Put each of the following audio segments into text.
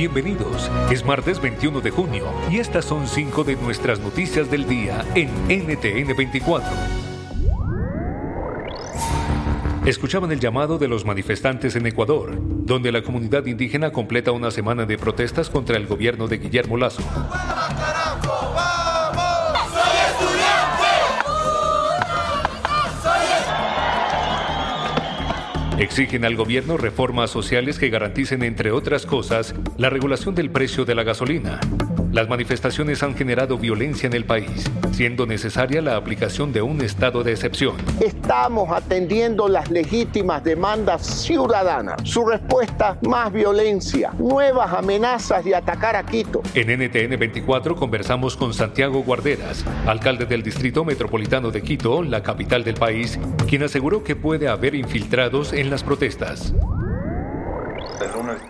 Bienvenidos, es martes 21 de junio y estas son cinco de nuestras noticias del día en NTN 24. Escuchaban el llamado de los manifestantes en Ecuador, donde la comunidad indígena completa una semana de protestas contra el gobierno de Guillermo Lazo. Exigen al gobierno reformas sociales que garanticen, entre otras cosas, la regulación del precio de la gasolina. Las manifestaciones han generado violencia en el país, siendo necesaria la aplicación de un estado de excepción. Estamos atendiendo las legítimas demandas ciudadanas. Su respuesta, más violencia, nuevas amenazas de atacar a Quito. En NTN 24 conversamos con Santiago Guarderas, alcalde del Distrito Metropolitano de Quito, la capital del país, quien aseguró que puede haber infiltrados en las protestas.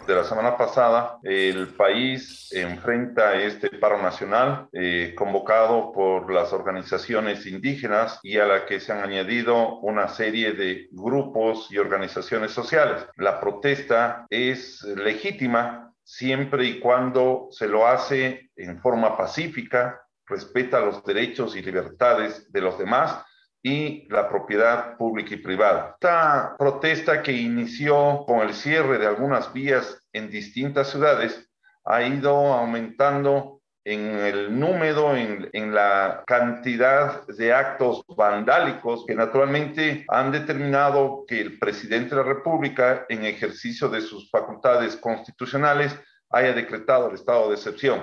De la semana pasada, el país enfrenta este paro nacional eh, convocado por las organizaciones indígenas y a la que se han añadido una serie de grupos y organizaciones sociales. La protesta es legítima siempre y cuando se lo hace en forma pacífica, respeta los derechos y libertades de los demás y la propiedad pública y privada. Esta protesta que inició con el cierre de algunas vías en distintas ciudades ha ido aumentando en el número, en, en, la cantidad de actos vandálicos que naturalmente han determinado que el presidente de la República, en ejercicio de sus facultades constitucionales, haya decretado el estado de excepción.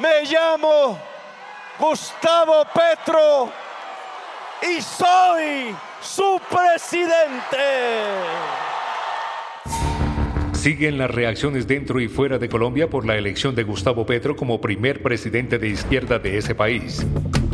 Me llamo Gustavo Petro y soy su presidente. Siguen las reacciones dentro y fuera de Colombia por la elección de Gustavo Petro como primer presidente de izquierda de ese país.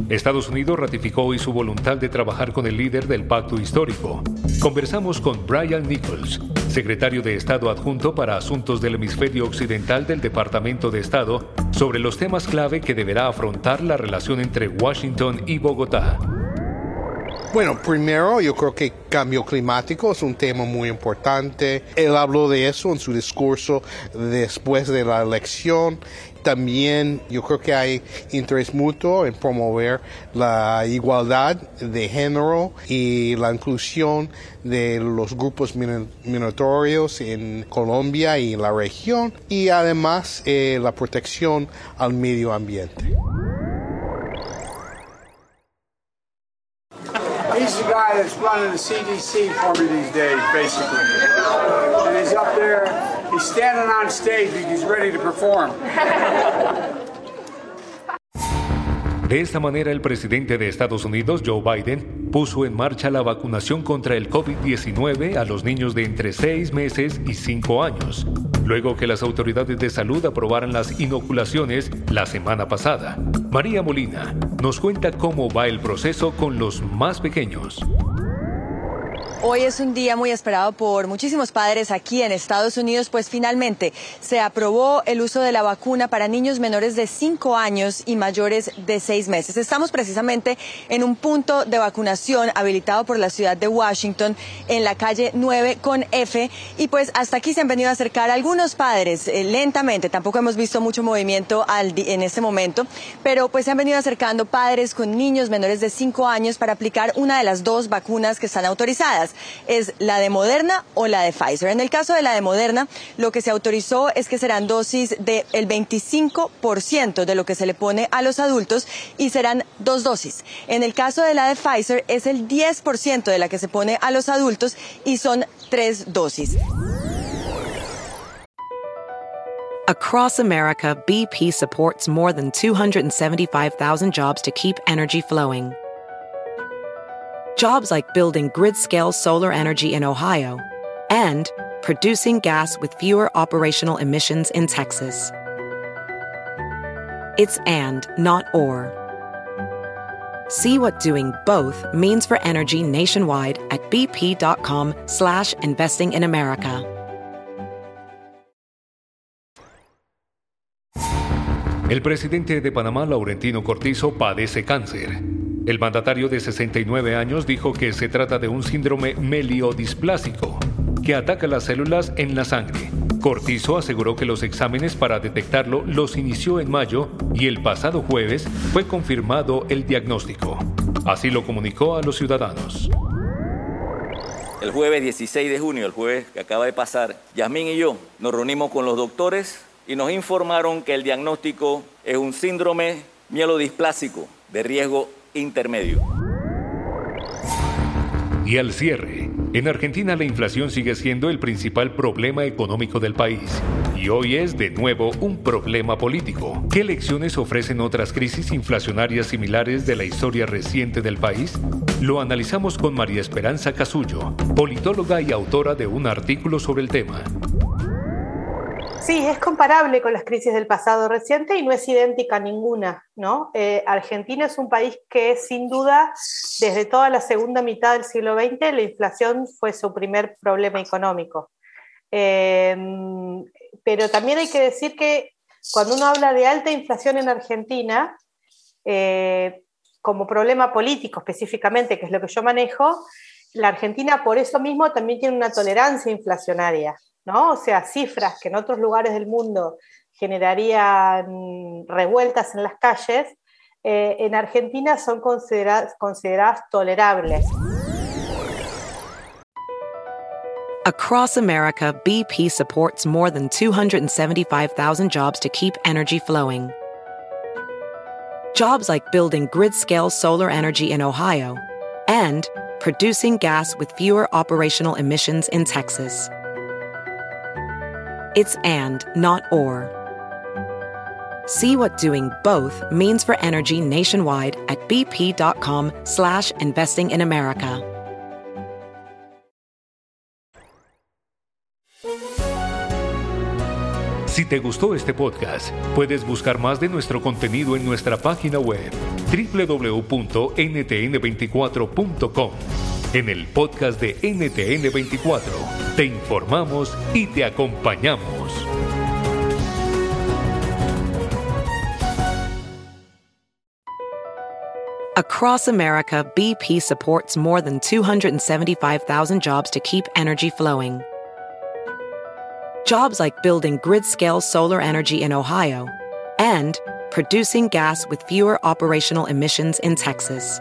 Estados Unidos ratificó hoy su voluntad de trabajar con el líder del pacto histórico. Conversamos con Brian Nichols, secretario de Estado adjunto para Asuntos del Hemisferio Occidental del Departamento de Estado, sobre los temas clave que deberá afrontar la relación entre Washington y Bogotá. Bueno, primero yo creo que cambio climático es un tema muy importante. Él habló de eso en su discurso después de la elección. También yo creo que hay interés mutuo en promover la igualdad de género y la inclusión de los grupos minoritarios en Colombia y la región y además eh, la protección al medio ambiente. He's the guy that's running the CDC for me these days, basically. And he's up there, he's standing on stage he's ready to perform. De esta manera, el presidente de Estados Unidos, Joe Biden, puso en marcha la vacunación contra el COVID-19 a los niños de entre 6 meses y 5 años, luego que las autoridades de salud aprobaran las inoculaciones la semana pasada. María Molina nos cuenta cómo va el proceso con los más pequeños. Hoy es un día muy esperado por muchísimos padres aquí en Estados Unidos, pues finalmente se aprobó el uso de la vacuna para niños menores de 5 años y mayores de 6 meses. Estamos precisamente en un punto de vacunación habilitado por la ciudad de Washington en la calle 9 con F. Y pues hasta aquí se han venido a acercar algunos padres eh, lentamente, tampoco hemos visto mucho movimiento en este momento, pero pues se han venido acercando padres con niños menores de 5 años para aplicar una de las dos vacunas que están autorizadas es la de Moderna o la de Pfizer. En el caso de la de Moderna, lo que se autorizó es que serán dosis del 25% de lo que se le pone a los adultos y serán dos dosis. En el caso de la de Pfizer es el 10% de la que se pone a los adultos y son tres dosis. Across America, BP supports more than 275,000 jobs to keep energy flowing. Jobs like building grid-scale solar energy in Ohio, and producing gas with fewer operational emissions in Texas. It's and, not or. See what doing both means for energy nationwide at bp.com slash investing in America. El presidente de Panamá, Laurentino Cortizo, padece cáncer. El mandatario de 69 años dijo que se trata de un síndrome meliodisplásico que ataca las células en la sangre. Cortizo aseguró que los exámenes para detectarlo los inició en mayo y el pasado jueves fue confirmado el diagnóstico. Así lo comunicó a los ciudadanos. El jueves 16 de junio, el jueves que acaba de pasar, Yasmín y yo nos reunimos con los doctores y nos informaron que el diagnóstico es un síndrome mielodisplásico de riesgo intermedio. Y al cierre, en Argentina la inflación sigue siendo el principal problema económico del país. Y hoy es de nuevo un problema político. ¿Qué lecciones ofrecen otras crisis inflacionarias similares de la historia reciente del país? Lo analizamos con María Esperanza Casullo, politóloga y autora de un artículo sobre el tema. Sí, es comparable con las crisis del pasado reciente y no es idéntica a ninguna. ¿no? Eh, Argentina es un país que sin duda desde toda la segunda mitad del siglo XX la inflación fue su primer problema económico. Em, pero también hay que decir que cuando uno habla de alta inflación en Argentina, eh, como problema político específicamente, que es lo que yo manejo, la Argentina por eso mismo también tiene una tolerancia inflacionaria. ¿No? O sea, cifras que en otros lugares del mundo generarían revueltas en las calles, eh, en Argentina son consideradas, consideradas tolerables. Across America, BP supports more than 275,000 jobs to keep energy flowing. Jobs like building grid-scale solar energy in Ohio and producing gas with fewer operational emissions in Texas. It's and, not or. See what doing both means for energy nationwide at bp.com slash investing in America. Si te gustó este podcast, puedes buscar más de nuestro contenido en nuestra página web www.ntn24.com en el podcast de NTN24 te informamos y te acompañamos. Across America, BP supports more than 275,000 jobs to keep energy flowing. Jobs like building grid-scale solar energy in Ohio and producing gas with fewer operational emissions in Texas.